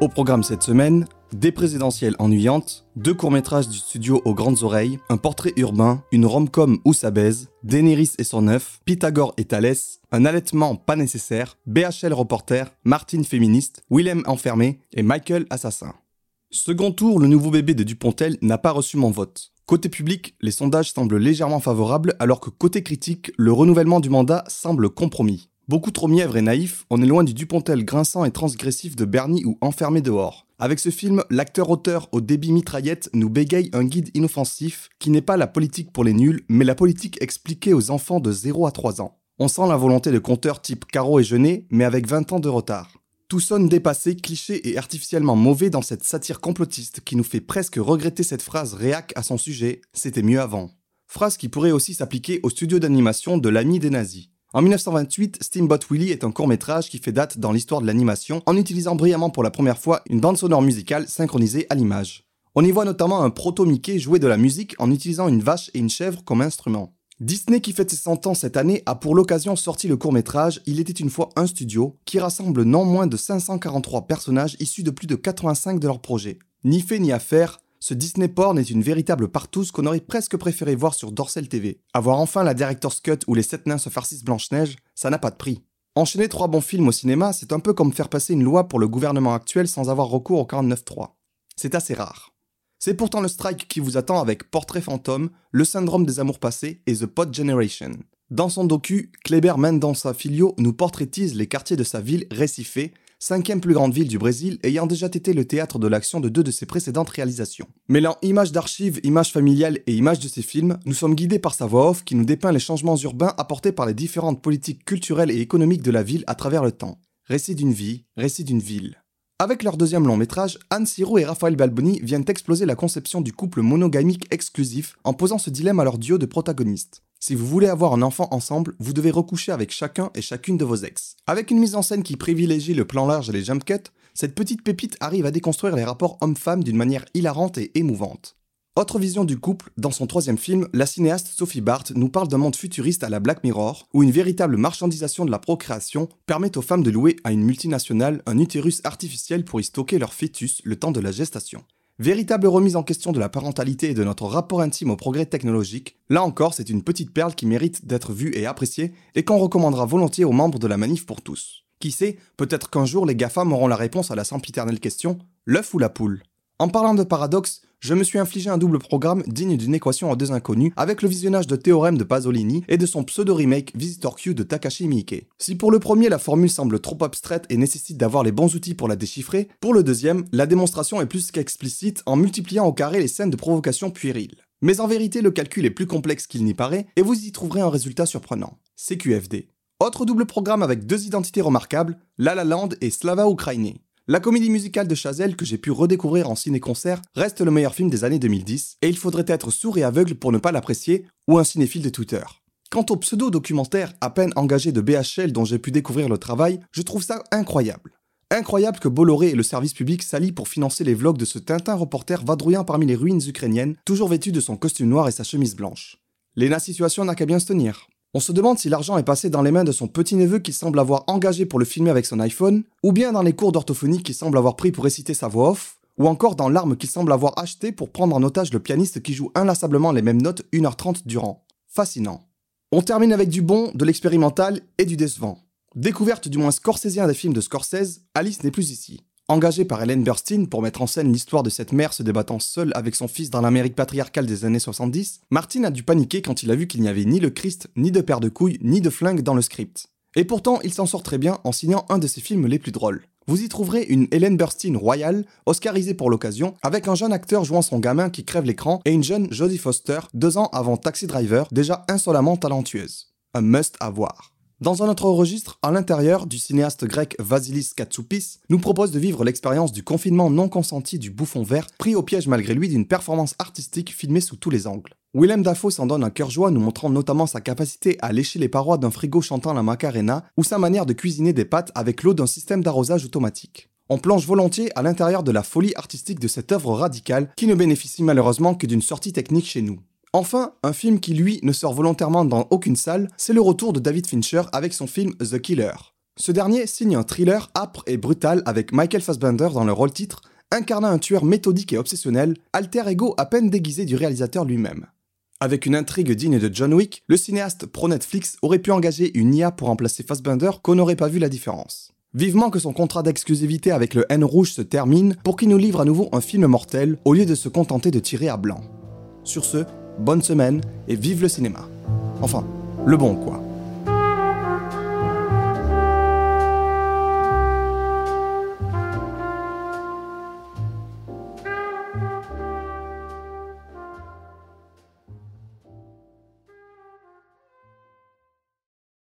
Au programme cette semaine, des présidentielles ennuyantes, deux courts-métrages du studio aux grandes oreilles, un portrait urbain, une rom-com où ça baise, Daenerys et son œuf, Pythagore et Thalès, un allaitement pas nécessaire, BHL reporter, Martine féministe, Willem enfermé et Michael assassin. Second tour, le nouveau bébé de Dupontel n'a pas reçu mon vote. Côté public, les sondages semblent légèrement favorables alors que côté critique, le renouvellement du mandat semble compromis. Beaucoup trop mièvre et naïf, on est loin du Dupontel grinçant et transgressif de Bernie ou Enfermé dehors. Avec ce film, l'acteur-auteur au débit mitraillette nous bégaye un guide inoffensif qui n'est pas la politique pour les nuls, mais la politique expliquée aux enfants de 0 à 3 ans. On sent la volonté de conteur type Caro et Jeunet, mais avec 20 ans de retard. Tout sonne dépassé, cliché et artificiellement mauvais dans cette satire complotiste qui nous fait presque regretter cette phrase réac à son sujet C'était mieux avant. Phrase qui pourrait aussi s'appliquer au studio d'animation de l'ami des nazis. En 1928, Steamboat Willie est un court-métrage qui fait date dans l'histoire de l'animation en utilisant brillamment pour la première fois une bande sonore musicale synchronisée à l'image. On y voit notamment un proto-Mickey jouer de la musique en utilisant une vache et une chèvre comme instrument. Disney qui fête ses 100 ans cette année a pour l'occasion sorti le court-métrage Il était une fois un studio qui rassemble non moins de 543 personnages issus de plus de 85 de leurs projets. Ni fait ni à faire, ce Disney porn est une véritable partouze qu'on aurait presque préféré voir sur Dorsel TV. Avoir enfin la Director's Cut où les sept nains se farcissent Blanche-Neige, ça n'a pas de prix. Enchaîner trois bons films au cinéma, c'est un peu comme faire passer une loi pour le gouvernement actuel sans avoir recours au 49.3. C'est assez rare. C'est pourtant le strike qui vous attend avec Portrait fantôme, Le syndrome des amours passés et The Pod Generation. Dans son docu, Kleber Mendonça Filho nous portraitise les quartiers de sa ville récifée cinquième plus grande ville du Brésil, ayant déjà été le théâtre de l'action de deux de ses précédentes réalisations. Mêlant images d'archives, images familiales et images de ses films, nous sommes guidés par sa voix off qui nous dépeint les changements urbains apportés par les différentes politiques culturelles et économiques de la ville à travers le temps. Récit d'une vie, récit d'une ville. Avec leur deuxième long métrage, Anne Siro et Raphaël Balboni viennent exploser la conception du couple monogamique exclusif en posant ce dilemme à leur duo de protagonistes. Si vous voulez avoir un enfant ensemble, vous devez recoucher avec chacun et chacune de vos ex. Avec une mise en scène qui privilégie le plan large et les jump cuts, cette petite pépite arrive à déconstruire les rapports homme-femme d'une manière hilarante et émouvante. Autre vision du couple, dans son troisième film, la cinéaste Sophie Barth nous parle d'un monde futuriste à la Black Mirror, où une véritable marchandisation de la procréation permet aux femmes de louer à une multinationale un utérus artificiel pour y stocker leur fœtus le temps de la gestation. Véritable remise en question de la parentalité et de notre rapport intime au progrès technologique, là encore c'est une petite perle qui mérite d'être vue et appréciée et qu'on recommandera volontiers aux membres de la manif pour tous. Qui sait, peut-être qu'un jour les GAFAM auront la réponse à la sempiternelle question, l'œuf ou la poule En parlant de paradoxe, je me suis infligé un double programme digne d'une équation en deux inconnus avec le visionnage de Théorème de Pasolini et de son pseudo-remake Visitor Q de Takashi Miike. Si pour le premier la formule semble trop abstraite et nécessite d'avoir les bons outils pour la déchiffrer, pour le deuxième, la démonstration est plus qu'explicite en multipliant au carré les scènes de provocation puérile. Mais en vérité, le calcul est plus complexe qu'il n'y paraît et vous y trouverez un résultat surprenant. CQFD. Autre double programme avec deux identités remarquables, La La Land et Slava Ukraini. La comédie musicale de Chazelle que j'ai pu redécouvrir en ciné-concert reste le meilleur film des années 2010 et il faudrait être sourd et aveugle pour ne pas l'apprécier ou un cinéphile de Twitter. Quant au pseudo-documentaire à peine engagé de BHL dont j'ai pu découvrir le travail, je trouve ça incroyable. Incroyable que Bolloré et le service public s'allient pour financer les vlogs de ce Tintin reporter vadrouillant parmi les ruines ukrainiennes, toujours vêtu de son costume noir et sa chemise blanche. Léna Situation n'a qu'à bien se tenir. On se demande si l'argent est passé dans les mains de son petit-neveu qu'il semble avoir engagé pour le filmer avec son iPhone, ou bien dans les cours d'orthophonie qu'il semble avoir pris pour réciter sa voix off, ou encore dans l'arme qu'il semble avoir achetée pour prendre en otage le pianiste qui joue inlassablement les mêmes notes 1h30 durant. Fascinant. On termine avec du bon, de l'expérimental et du décevant. Découverte du moins scorsésien des films de Scorsese, Alice n'est plus ici. Engagée par Helen Burstyn pour mettre en scène l'histoire de cette mère se débattant seule avec son fils dans l'Amérique patriarcale des années 70, Martin a dû paniquer quand il a vu qu'il n'y avait ni le Christ, ni de paire de couilles, ni de flingue dans le script. Et pourtant, il s'en sort très bien en signant un de ses films les plus drôles. Vous y trouverez une Helen Burstyn royale, oscarisée pour l'occasion, avec un jeune acteur jouant son gamin qui crève l'écran et une jeune Jodie Foster, deux ans avant Taxi Driver, déjà insolemment talentueuse. Un must à voir. Dans un autre registre, à l'intérieur du cinéaste grec Vasilis Katsoupis nous propose de vivre l'expérience du confinement non consenti du bouffon vert, pris au piège malgré lui d'une performance artistique filmée sous tous les angles. Willem Dafoe s'en donne un cœur joie, nous montrant notamment sa capacité à lécher les parois d'un frigo chantant la Macarena ou sa manière de cuisiner des pâtes avec l'eau d'un système d'arrosage automatique. On plonge volontiers à l'intérieur de la folie artistique de cette œuvre radicale qui ne bénéficie malheureusement que d'une sortie technique chez nous. Enfin, un film qui lui ne sort volontairement dans aucune salle, c'est le retour de David Fincher avec son film The Killer. Ce dernier signe un thriller âpre et brutal avec Michael Fassbender dans le rôle titre, incarnant un tueur méthodique et obsessionnel, alter ego à peine déguisé du réalisateur lui-même. Avec une intrigue digne de John Wick, le cinéaste pro-Netflix aurait pu engager une IA pour remplacer Fassbender qu'on n'aurait pas vu la différence. Vivement que son contrat d'exclusivité avec le N rouge se termine pour qu'il nous livre à nouveau un film mortel au lieu de se contenter de tirer à blanc. Sur ce, bonne semaine et vive le cinéma. Enfin, le bon quoi.